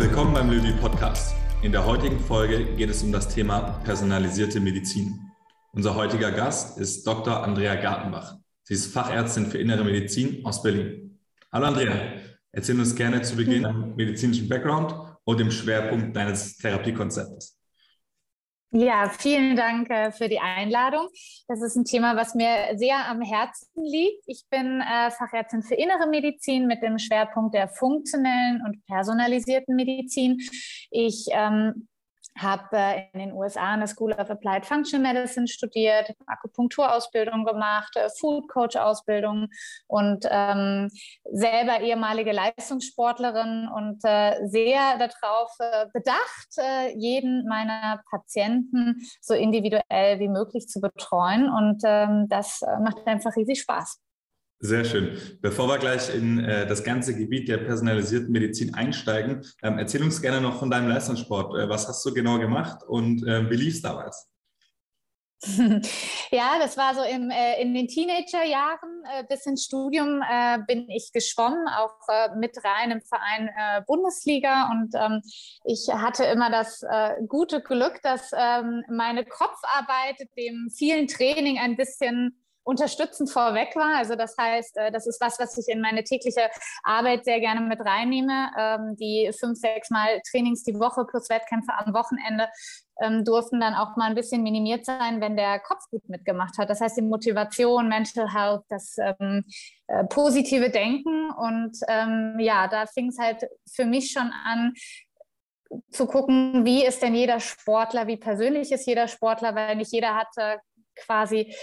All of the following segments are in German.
Willkommen beim Löwy Podcast. In der heutigen Folge geht es um das Thema personalisierte Medizin. Unser heutiger Gast ist Dr. Andrea Gartenbach. Sie ist Fachärztin für Innere Medizin aus Berlin. Hallo Andrea, erzähl uns gerne zu Beginn deinen medizinischen Background und dem Schwerpunkt deines Therapiekonzeptes. Ja, vielen Dank äh, für die Einladung. Das ist ein Thema, was mir sehr am Herzen liegt. Ich bin äh, Fachärztin für Innere Medizin mit dem Schwerpunkt der funktionellen und personalisierten Medizin. Ich ähm, habe äh, in den USA an der School of Applied Functional Medicine studiert, Akupunkturausbildung gemacht, äh, Food Coach Ausbildung und ähm, selber ehemalige Leistungssportlerin und äh, sehr darauf äh, bedacht, äh, jeden meiner Patienten so individuell wie möglich zu betreuen und ähm, das äh, macht einfach riesig Spaß. Sehr schön. Bevor wir gleich in äh, das ganze Gebiet der personalisierten Medizin einsteigen, ähm, erzähl uns gerne noch von deinem Leistungssport. Äh, was hast du genau gemacht und äh, wie lief es damals? Ja, das war so im, äh, in den Teenagerjahren äh, bis ins Studium äh, bin ich geschwommen, auch äh, mit rein im Verein äh, Bundesliga. Und ähm, ich hatte immer das äh, gute Glück, dass ähm, meine Kopfarbeit dem vielen Training ein bisschen unterstützend vorweg war. Also das heißt, äh, das ist was, was ich in meine tägliche Arbeit sehr gerne mit reinnehme. Ähm, die fünf, sechs Mal Trainings die Woche plus Wettkämpfe am Wochenende ähm, durften dann auch mal ein bisschen minimiert sein, wenn der Kopf gut mitgemacht hat. Das heißt, die Motivation, Mental Health, das ähm, äh, positive Denken. Und ähm, ja, da fing es halt für mich schon an, zu gucken, wie ist denn jeder Sportler, wie persönlich ist jeder Sportler, weil nicht jeder hat äh, quasi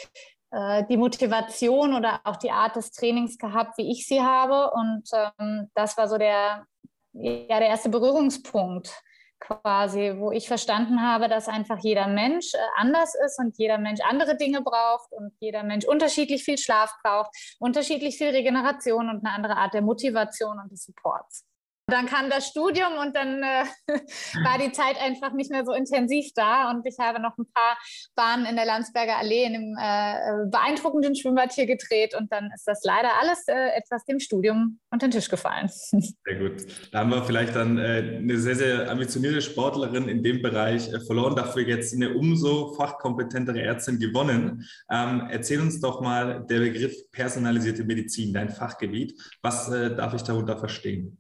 die Motivation oder auch die Art des Trainings gehabt, wie ich sie habe. Und ähm, das war so der, ja, der erste Berührungspunkt quasi, wo ich verstanden habe, dass einfach jeder Mensch äh, anders ist und jeder Mensch andere Dinge braucht und jeder Mensch unterschiedlich viel Schlaf braucht, unterschiedlich viel Regeneration und eine andere Art der Motivation und des Supports. Dann kam das Studium und dann äh, war die Zeit einfach nicht mehr so intensiv da. Und ich habe noch ein paar Bahnen in der Landsberger Allee in einem äh, beeindruckenden Schwimmbad hier gedreht. Und dann ist das leider alles äh, etwas dem Studium unter den Tisch gefallen. Sehr gut. Da haben wir vielleicht dann äh, eine sehr, sehr ambitionierte Sportlerin in dem Bereich äh, verloren, dafür jetzt eine umso fachkompetentere Ärztin gewonnen. Ähm, erzähl uns doch mal der Begriff personalisierte Medizin, dein Fachgebiet. Was äh, darf ich darunter verstehen?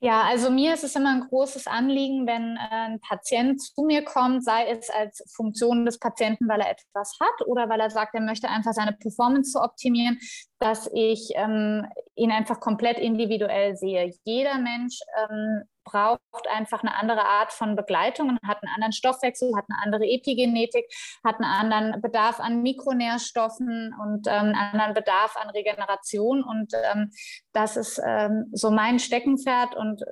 Ja, also mir ist es immer ein großes Anliegen, wenn äh, ein Patient zu mir kommt, sei es als Funktion des Patienten, weil er etwas hat oder weil er sagt, er möchte einfach seine Performance zu optimieren, dass ich ähm, ihn einfach komplett individuell sehe. Jeder Mensch ähm, braucht einfach eine andere Art von Begleitung und hat einen anderen Stoffwechsel, hat eine andere Epigenetik, hat einen anderen Bedarf an Mikronährstoffen und ähm, einen anderen Bedarf an Regeneration. Und ähm, das ist ähm, so mein Steckenpferd und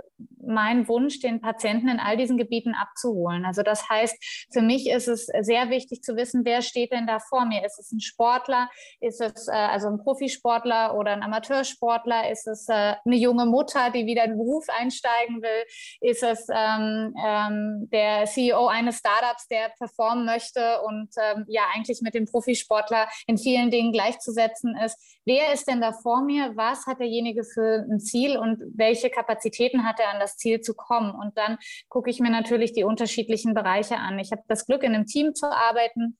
mein Wunsch, den Patienten in all diesen Gebieten abzuholen. Also das heißt, für mich ist es sehr wichtig zu wissen, wer steht denn da vor mir? Ist es ein Sportler? Ist es äh, also ein Profisportler oder ein Amateursportler? Ist es äh, eine junge Mutter, die wieder in den Beruf einsteigen will? Ist es ähm, ähm, der CEO eines Startups, der performen möchte und ähm, ja eigentlich mit dem Profisportler in vielen Dingen gleichzusetzen ist? Wer ist denn da vor mir? Was hat derjenige für ein Ziel und welche Kapazitäten hat er an das Ziel zu kommen? Und dann gucke ich mir natürlich die unterschiedlichen Bereiche an. Ich habe das Glück, in einem Team zu arbeiten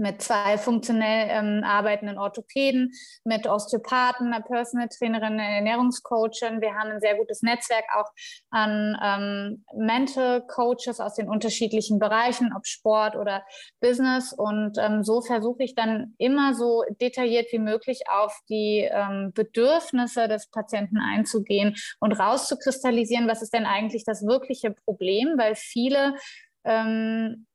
mit zwei funktionell ähm, arbeitenden Orthopäden, mit Osteopathen, einer Personal Trainerin, einer Ernährungscoachin. Wir haben ein sehr gutes Netzwerk auch an ähm, Mental Coaches aus den unterschiedlichen Bereichen, ob Sport oder Business. Und ähm, so versuche ich dann immer so detailliert wie möglich auf die ähm, Bedürfnisse des Patienten einzugehen und rauszukristallisieren, was ist denn eigentlich das wirkliche Problem, weil viele ähm,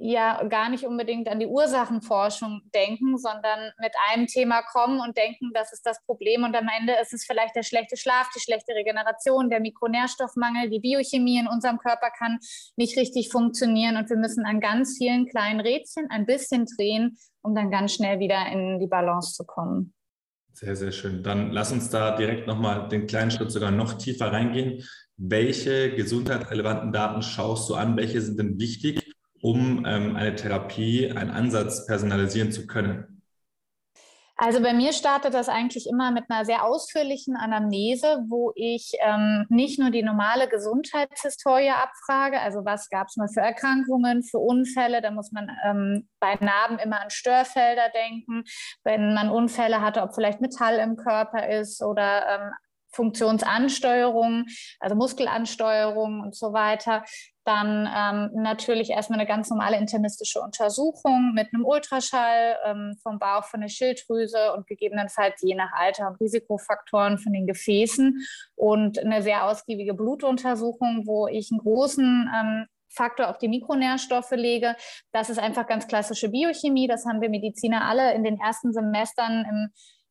ja gar nicht unbedingt an die Ursachenforschung denken, sondern mit einem Thema kommen und denken, das ist das Problem. Und am Ende ist es vielleicht der schlechte Schlaf, die schlechte Regeneration, der Mikronährstoffmangel, die Biochemie in unserem Körper kann nicht richtig funktionieren. Und wir müssen an ganz vielen kleinen Rädchen ein bisschen drehen, um dann ganz schnell wieder in die Balance zu kommen. Sehr, sehr schön. Dann lass uns da direkt nochmal den kleinen Schritt sogar noch tiefer reingehen. Welche gesundheitsrelevanten Daten schaust du an? Welche sind denn wichtig um ähm, eine Therapie, einen Ansatz personalisieren zu können? Also bei mir startet das eigentlich immer mit einer sehr ausführlichen Anamnese, wo ich ähm, nicht nur die normale Gesundheitshistorie abfrage, also was gab es mal für Erkrankungen, für Unfälle, da muss man ähm, bei Narben immer an Störfelder denken, wenn man Unfälle hatte, ob vielleicht Metall im Körper ist oder ähm, Funktionsansteuerung, also Muskelansteuerung und so weiter. Dann ähm, natürlich erstmal eine ganz normale internistische Untersuchung mit einem Ultraschall ähm, vom Bauch, von der Schilddrüse und gegebenenfalls je nach Alter und Risikofaktoren von den Gefäßen und eine sehr ausgiebige Blutuntersuchung, wo ich einen großen ähm, Faktor auf die Mikronährstoffe lege. Das ist einfach ganz klassische Biochemie. Das haben wir Mediziner alle in den ersten Semestern im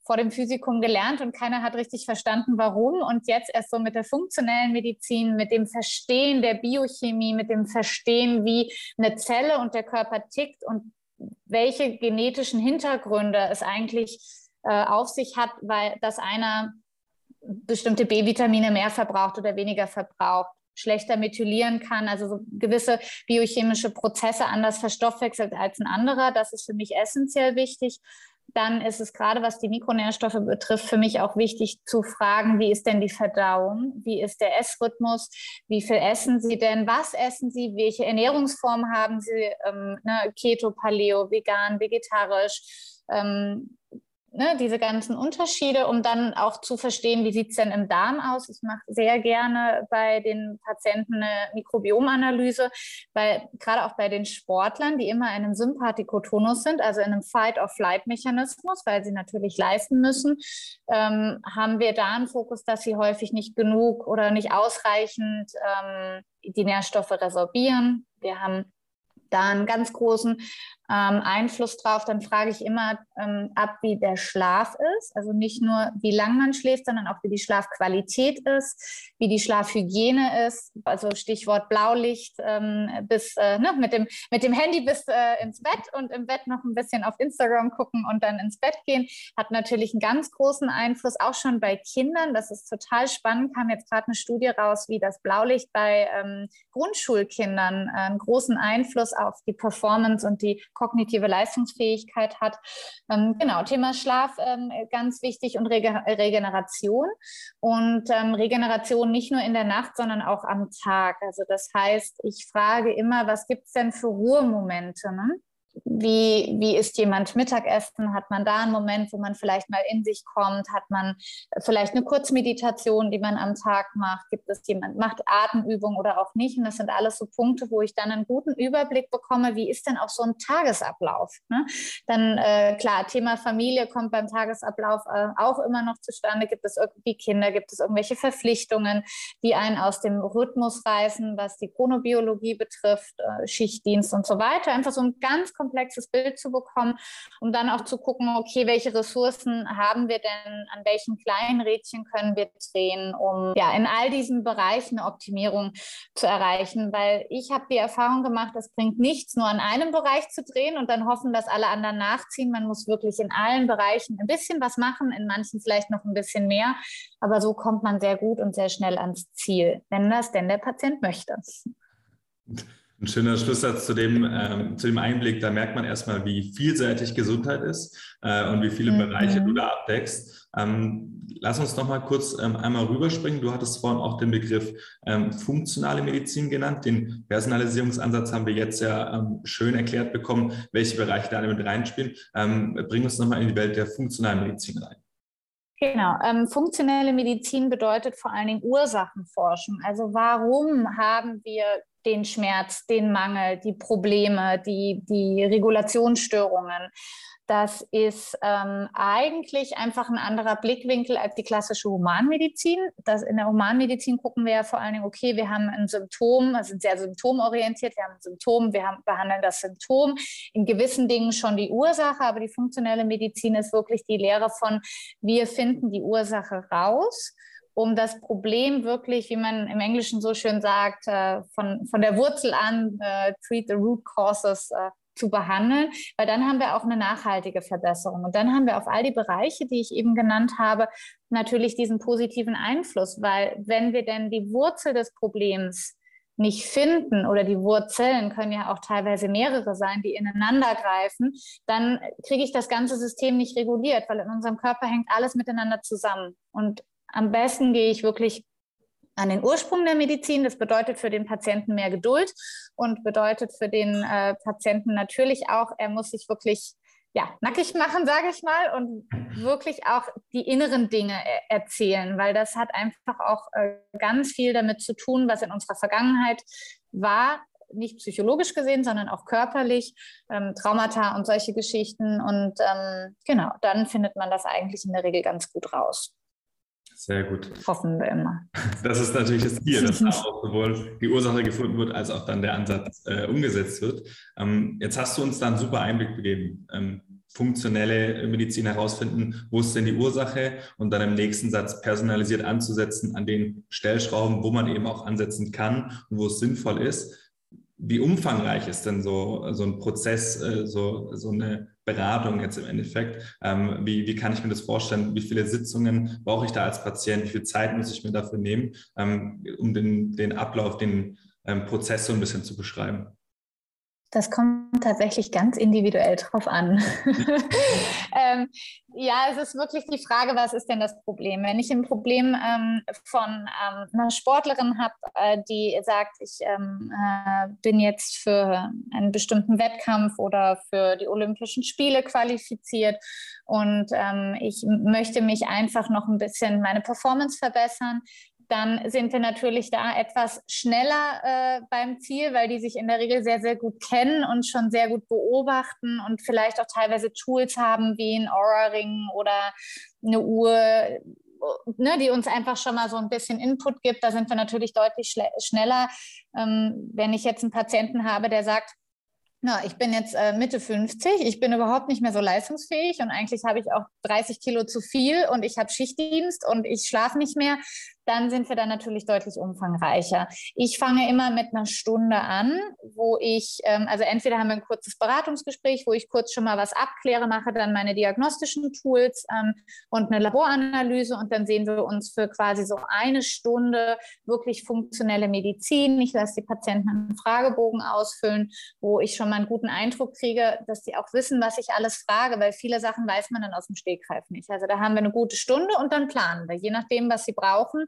vor dem Physikum gelernt und keiner hat richtig verstanden, warum. Und jetzt erst so mit der funktionellen Medizin, mit dem Verstehen der Biochemie, mit dem Verstehen, wie eine Zelle und der Körper tickt und welche genetischen Hintergründe es eigentlich äh, auf sich hat, weil das einer bestimmte B-Vitamine mehr verbraucht oder weniger verbraucht schlechter methylieren kann, also so gewisse biochemische Prozesse anders verstoffwechselt als ein anderer. Das ist für mich essentiell wichtig dann ist es gerade, was die Mikronährstoffe betrifft, für mich auch wichtig zu fragen, wie ist denn die Verdauung? Wie ist der Essrhythmus? Wie viel essen Sie denn? Was essen Sie? Welche Ernährungsform haben Sie? Ähm, ne, Keto, Paleo, vegan, vegetarisch? Ähm, ne, diese ganzen Unterschiede, um dann auch zu verstehen, wie sieht es denn im Darm aus. Ich mache sehr gerne bei den Patienten eine Mikrobiomanalyse, weil gerade auch bei den Sportlern, die immer in einem Sympathikotonus sind, also in einem Fight-or-Flight-Mechanismus, weil sie natürlich leisten müssen, ähm, haben wir da einen Fokus, dass sie häufig nicht genug oder nicht ausreichend ähm, die Nährstoffe resorbieren. Wir haben da einen ganz großen ähm, Einfluss drauf. Dann frage ich immer ähm, ab, wie der Schlaf ist. Also nicht nur, wie lang man schläft, sondern auch, wie die Schlafqualität ist, wie die Schlafhygiene ist. Also Stichwort Blaulicht ähm, bis äh, ne, mit, dem, mit dem Handy bis äh, ins Bett und im Bett noch ein bisschen auf Instagram gucken und dann ins Bett gehen, hat natürlich einen ganz großen Einfluss, auch schon bei Kindern. Das ist total spannend. Kam jetzt gerade eine Studie raus, wie das Blaulicht bei ähm, Grundschulkindern äh, einen großen Einfluss auf die Performance und die kognitive Leistungsfähigkeit hat. Ähm, genau, Thema Schlaf ähm, ganz wichtig und Rege Regeneration. Und ähm, Regeneration nicht nur in der Nacht, sondern auch am Tag. Also das heißt, ich frage immer, was gibt es denn für Ruhemomente? Ne? Wie, wie isst jemand Mittagessen? Hat man da einen Moment, wo man vielleicht mal in sich kommt? Hat man vielleicht eine Kurzmeditation, die man am Tag macht? Gibt es jemand, macht Atemübungen oder auch nicht? Und das sind alles so Punkte, wo ich dann einen guten Überblick bekomme, wie ist denn auch so ein Tagesablauf? Ne? Dann, äh, klar, Thema Familie kommt beim Tagesablauf äh, auch immer noch zustande. Gibt es irgendwie Kinder? Gibt es irgendwelche Verpflichtungen, die einen aus dem Rhythmus reißen, was die Chronobiologie betrifft, äh, Schichtdienst und so weiter? Einfach so ein ganz komplexes Bild zu bekommen, um dann auch zu gucken, okay, welche Ressourcen haben wir denn, an welchen kleinen Rädchen können wir drehen, um ja in all diesen Bereichen eine Optimierung zu erreichen, weil ich habe die Erfahrung gemacht, es bringt nichts, nur an einem Bereich zu drehen und dann hoffen, dass alle anderen nachziehen. Man muss wirklich in allen Bereichen ein bisschen was machen, in manchen vielleicht noch ein bisschen mehr, aber so kommt man sehr gut und sehr schnell ans Ziel, wenn das denn der Patient möchte. Ein schöner Schlusssatz zu dem, ähm, zu dem Einblick. Da merkt man erstmal, wie vielseitig Gesundheit ist äh, und wie viele mhm. Bereiche du da abdeckst. Ähm, lass uns noch mal kurz ähm, einmal rüberspringen. Du hattest vorhin auch den Begriff ähm, funktionale Medizin genannt. Den Personalisierungsansatz haben wir jetzt ja ähm, schön erklärt bekommen, welche Bereiche da mit reinspielen. Ähm, bring uns noch mal in die Welt der funktionalen Medizin rein. Genau. Ähm, funktionelle Medizin bedeutet vor allen Dingen Ursachenforschung. Also warum haben wir den Schmerz, den Mangel, die Probleme, die, die Regulationsstörungen. Das ist ähm, eigentlich einfach ein anderer Blickwinkel als die klassische Humanmedizin. Das, in der Humanmedizin gucken wir ja vor allen Dingen, okay, wir haben ein Symptom, wir sind sehr symptomorientiert, wir haben ein Symptom, wir haben, behandeln das Symptom, in gewissen Dingen schon die Ursache, aber die funktionelle Medizin ist wirklich die Lehre von, wir finden die Ursache raus um das Problem wirklich, wie man im Englischen so schön sagt, äh, von, von der Wurzel an, äh, treat the root causes, äh, zu behandeln, weil dann haben wir auch eine nachhaltige Verbesserung. Und dann haben wir auf all die Bereiche, die ich eben genannt habe, natürlich diesen positiven Einfluss, weil wenn wir denn die Wurzel des Problems nicht finden oder die Wurzeln können ja auch teilweise mehrere sein, die ineinander greifen, dann kriege ich das ganze System nicht reguliert, weil in unserem Körper hängt alles miteinander zusammen. Und am besten gehe ich wirklich an den Ursprung der Medizin. Das bedeutet für den Patienten mehr Geduld und bedeutet für den äh, Patienten natürlich auch, er muss sich wirklich ja, nackig machen, sage ich mal, und wirklich auch die inneren Dinge e-, erzählen, weil das hat einfach auch äh, ganz viel damit zu tun, was in unserer Vergangenheit war, nicht psychologisch gesehen, sondern auch körperlich, ähm, Traumata und solche Geschichten. Und ähm, genau, dann findet man das eigentlich in der Regel ganz gut raus. Sehr gut. Hoffen wir immer. Das ist natürlich das Ziel, dass auch sowohl die Ursache gefunden wird, als auch dann der Ansatz äh, umgesetzt wird. Ähm, jetzt hast du uns da einen super Einblick gegeben. Ähm, funktionelle Medizin herausfinden, wo ist denn die Ursache und dann im nächsten Satz personalisiert anzusetzen an den Stellschrauben, wo man eben auch ansetzen kann und wo es sinnvoll ist wie umfangreich ist denn so, so ein Prozess, äh, so, so eine Beratung jetzt im Endeffekt? Ähm, wie, wie kann ich mir das vorstellen? Wie viele Sitzungen brauche ich da als Patient? Wie viel Zeit muss ich mir dafür nehmen, ähm, um den, den Ablauf, den ähm, Prozess so ein bisschen zu beschreiben? Das kommt tatsächlich ganz individuell drauf an. ähm, ja, es ist wirklich die Frage, was ist denn das Problem? Wenn ich ein Problem ähm, von ähm, einer Sportlerin habe, äh, die sagt, ich ähm, äh, bin jetzt für einen bestimmten Wettkampf oder für die Olympischen Spiele qualifiziert und ähm, ich möchte mich einfach noch ein bisschen meine Performance verbessern, dann sind wir natürlich da etwas schneller äh, beim Ziel, weil die sich in der Regel sehr, sehr gut kennen und schon sehr gut beobachten und vielleicht auch teilweise Tools haben wie ein Aura-Ring oder eine Uhr, ne, die uns einfach schon mal so ein bisschen Input gibt. Da sind wir natürlich deutlich schneller. Ähm, wenn ich jetzt einen Patienten habe, der sagt, na, ich bin jetzt äh, Mitte 50, ich bin überhaupt nicht mehr so leistungsfähig und eigentlich habe ich auch 30 Kilo zu viel und ich habe Schichtdienst und ich schlafe nicht mehr dann sind wir dann natürlich deutlich umfangreicher. Ich fange immer mit einer Stunde an, wo ich, ähm, also entweder haben wir ein kurzes Beratungsgespräch, wo ich kurz schon mal was abkläre, mache dann meine diagnostischen Tools ähm, und eine Laboranalyse und dann sehen wir uns für quasi so eine Stunde wirklich funktionelle Medizin. Ich lasse die Patienten einen Fragebogen ausfüllen, wo ich schon mal einen guten Eindruck kriege, dass sie auch wissen, was ich alles frage, weil viele Sachen weiß man dann aus dem Stegreif nicht. Also da haben wir eine gute Stunde und dann planen wir, je nachdem, was sie brauchen,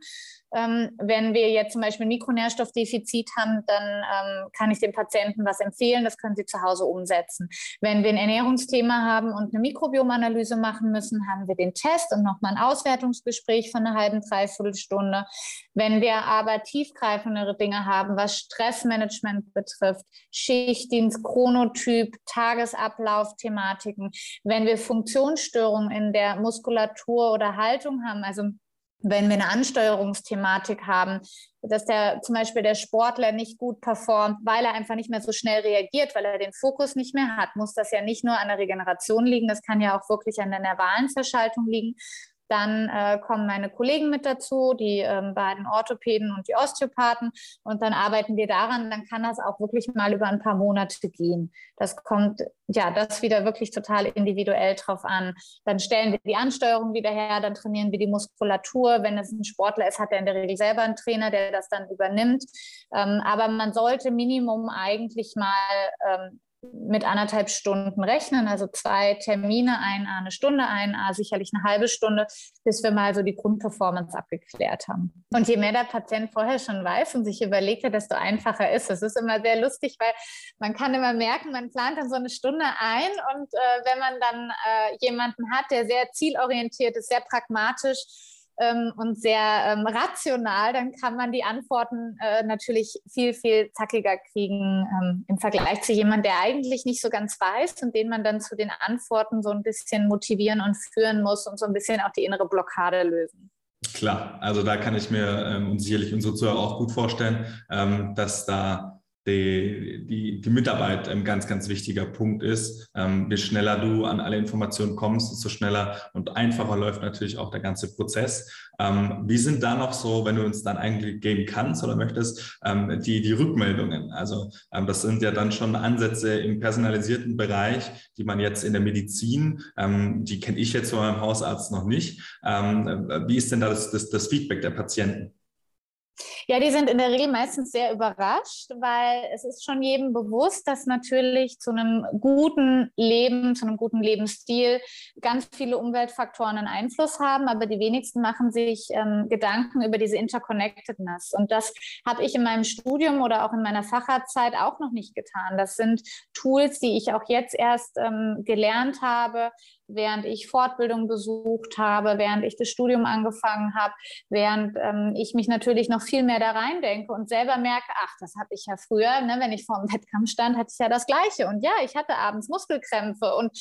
ähm, wenn wir jetzt zum Beispiel ein Mikronährstoffdefizit haben, dann ähm, kann ich dem Patienten was empfehlen. Das können Sie zu Hause umsetzen. Wenn wir ein Ernährungsthema haben und eine Mikrobiomanalyse machen müssen, haben wir den Test und nochmal ein Auswertungsgespräch von einer halben, dreiviertel Stunde. Wenn wir aber tiefgreifendere Dinge haben, was Stressmanagement betrifft, Schichtdienst, Chronotyp, Tagesablauf, Thematiken, wenn wir Funktionsstörungen in der Muskulatur oder Haltung haben, also wenn wir eine Ansteuerungsthematik haben, dass der zum Beispiel der Sportler nicht gut performt, weil er einfach nicht mehr so schnell reagiert, weil er den Fokus nicht mehr hat, muss das ja nicht nur an der Regeneration liegen, das kann ja auch wirklich an der nervalen Verschaltung liegen, dann äh, kommen meine Kollegen mit dazu, die ähm, beiden Orthopäden und die Osteopathen. Und dann arbeiten wir daran. Dann kann das auch wirklich mal über ein paar Monate gehen. Das kommt, ja, das wieder wirklich total individuell drauf an. Dann stellen wir die Ansteuerung wieder her, dann trainieren wir die Muskulatur. Wenn es ein Sportler ist, hat er in der Regel selber einen Trainer, der das dann übernimmt. Ähm, aber man sollte Minimum eigentlich mal ähm, mit anderthalb Stunden rechnen, also zwei Termine, ein A eine Stunde, ein A sicherlich eine halbe Stunde, bis wir mal so die Grundperformance abgeklärt haben. Und je mehr der Patient vorher schon weiß und sich überlegt hat, desto einfacher ist es. Es ist immer sehr lustig, weil man kann immer merken, man plant dann so eine Stunde ein und äh, wenn man dann äh, jemanden hat, der sehr zielorientiert ist, sehr pragmatisch, ähm, und sehr ähm, rational, dann kann man die Antworten äh, natürlich viel, viel zackiger kriegen ähm, im Vergleich zu jemandem, der eigentlich nicht so ganz weiß und den man dann zu den Antworten so ein bisschen motivieren und führen muss und so ein bisschen auch die innere Blockade lösen. Klar, also da kann ich mir ähm, und sicherlich unsere Zuhörer auch gut vorstellen, ähm, dass da die, die, die Mitarbeit ein ganz, ganz wichtiger Punkt ist. Ähm, je schneller du an alle Informationen kommst, desto schneller und einfacher läuft natürlich auch der ganze Prozess. Ähm, wie sind da noch so, wenn du uns dann eigentlich geben kannst oder möchtest, ähm, die, die Rückmeldungen? Also ähm, das sind ja dann schon Ansätze im personalisierten Bereich, die man jetzt in der Medizin, ähm, die kenne ich jetzt von meinem Hausarzt noch nicht. Ähm, wie ist denn da das, das, das Feedback der Patienten? Ja, die sind in der Regel meistens sehr überrascht, weil es ist schon jedem bewusst, dass natürlich zu einem guten Leben, zu einem guten Lebensstil ganz viele Umweltfaktoren einen Einfluss haben, aber die wenigsten machen sich ähm, Gedanken über diese Interconnectedness. Und das habe ich in meinem Studium oder auch in meiner Facharztzeit auch noch nicht getan. Das sind Tools, die ich auch jetzt erst ähm, gelernt habe, während ich Fortbildung besucht habe, während ich das Studium angefangen habe, während ähm, ich mich natürlich noch viel mehr da reindenke und selber merke, ach, das habe ich ja früher, ne, wenn ich vor dem Wettkampf stand, hatte ich ja das Gleiche. Und ja, ich hatte abends Muskelkrämpfe und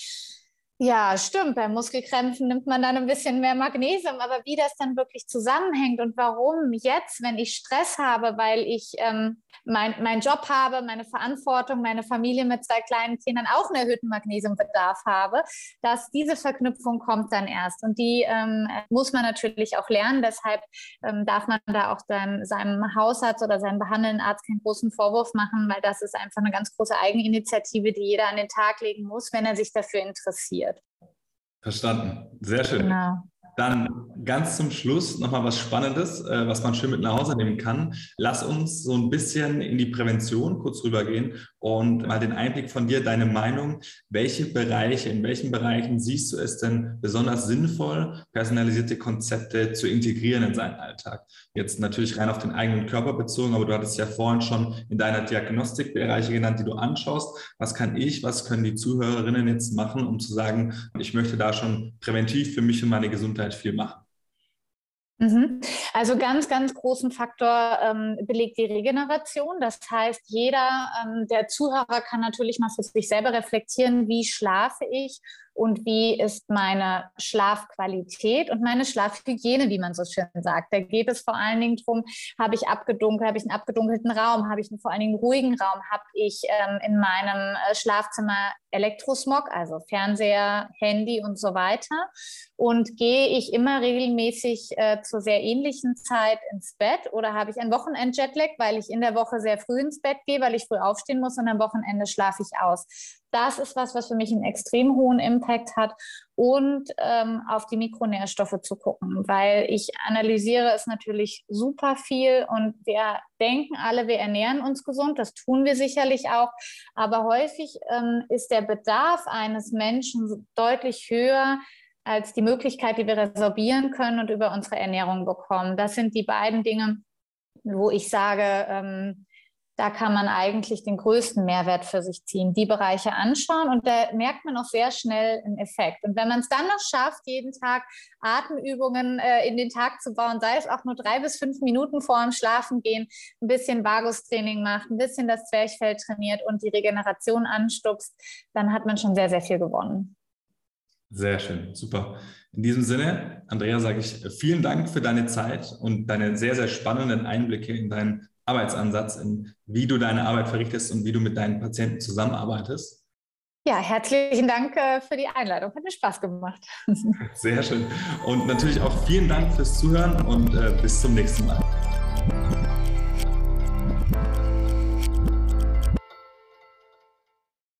ja, stimmt. Bei Muskelkrämpfen nimmt man dann ein bisschen mehr Magnesium, aber wie das dann wirklich zusammenhängt und warum jetzt, wenn ich Stress habe, weil ich ähm, meinen mein Job habe, meine Verantwortung, meine Familie mit zwei kleinen Kindern auch einen erhöhten Magnesiumbedarf habe, dass diese Verknüpfung kommt dann erst. Und die ähm, muss man natürlich auch lernen. Deshalb ähm, darf man da auch dann seinem Hausarzt oder seinem behandelnden Arzt keinen großen Vorwurf machen, weil das ist einfach eine ganz große Eigeninitiative, die jeder an den Tag legen muss, wenn er sich dafür interessiert. Verstanden. Sehr schön. Genau. Dann ganz zum Schluss nochmal was Spannendes, äh, was man schön mit nach Hause nehmen kann. Lass uns so ein bisschen in die Prävention kurz rübergehen und mal den Einblick von dir, deine Meinung. Welche Bereiche, in welchen Bereichen siehst du es denn besonders sinnvoll, personalisierte Konzepte zu integrieren in seinen Alltag? Jetzt natürlich rein auf den eigenen Körper bezogen, aber du hattest ja vorhin schon in deiner Diagnostik Bereiche genannt, die du anschaust. Was kann ich, was können die Zuhörerinnen jetzt machen, um zu sagen, ich möchte da schon präventiv für mich und meine Gesundheit viel machen? Mhm. Also ganz, ganz großen Faktor ähm, belegt die Regeneration. Das heißt, jeder ähm, der Zuhörer kann natürlich mal für sich selber reflektieren, wie schlafe ich und wie ist meine Schlafqualität und meine Schlafhygiene, wie man so schön sagt. Da geht es vor allen Dingen darum, habe ich abgedunkelt, habe ich einen abgedunkelten Raum, habe ich einen vor allen Dingen ruhigen Raum, habe ich ähm, in meinem äh, Schlafzimmer Elektrosmog, also Fernseher, Handy und so weiter. Und gehe ich immer regelmäßig äh, zur sehr ähnlichen Zeit ins Bett oder habe ich ein Wochenend-Jetlag, weil ich in der Woche sehr früh ins Bett gehe, weil ich früh aufstehen muss und am Wochenende schlafe ich aus. Das ist was, was für mich einen extrem hohen Impact hat und ähm, auf die Mikronährstoffe zu gucken, weil ich analysiere es natürlich super viel und wir denken alle, wir ernähren uns gesund, das tun wir sicherlich auch, aber häufig ähm, ist der Bedarf eines Menschen deutlich höher, als die Möglichkeit, die wir resorbieren können und über unsere Ernährung bekommen. Das sind die beiden Dinge, wo ich sage, ähm, da kann man eigentlich den größten Mehrwert für sich ziehen, die Bereiche anschauen und da merkt man auch sehr schnell einen Effekt. Und wenn man es dann noch schafft, jeden Tag Atemübungen äh, in den Tag zu bauen, sei es auch nur drei bis fünf Minuten vor dem Schlafengehen, ein bisschen Vagustraining macht, ein bisschen das Zwerchfell trainiert und die Regeneration anstupst, dann hat man schon sehr, sehr viel gewonnen. Sehr schön, super. In diesem Sinne, Andrea, sage ich vielen Dank für deine Zeit und deine sehr, sehr spannenden Einblicke in dein Arbeitsansatz, in wie du deine Arbeit verrichtest und wie du mit deinen Patienten zusammenarbeitest. Ja, herzlichen Dank äh, für die Einladung. Hat mir Spaß gemacht. Sehr schön. Und natürlich auch vielen Dank fürs Zuhören und äh, bis zum nächsten Mal.